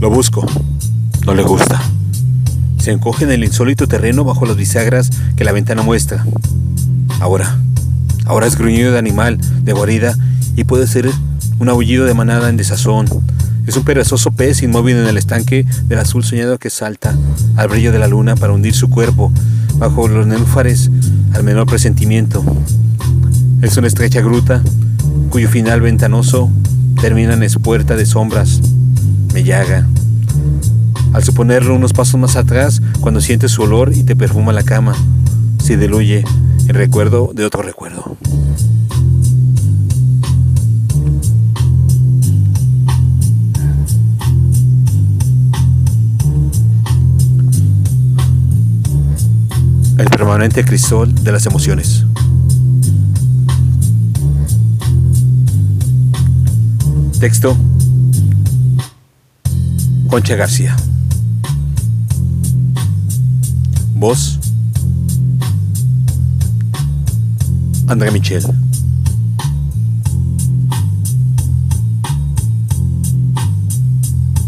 Lo busco. No le gusta. Se encoge en el insólito terreno bajo las bisagras que la ventana muestra. Ahora, ahora es gruñido de animal, de guarida, y puede ser un aullido de manada en desazón. Es un perezoso pez inmóvil en el estanque del azul soñado que salta al brillo de la luna para hundir su cuerpo bajo los nenúfares al menor presentimiento. Es una estrecha gruta cuyo final ventanoso termina en espuerta de sombras. Me llaga. Al suponerlo unos pasos más atrás, cuando sientes su olor y te perfuma la cama, se diluye el recuerdo de otro recuerdo. El permanente crisol de las emociones. Texto. Concha García. Voz. André Michel.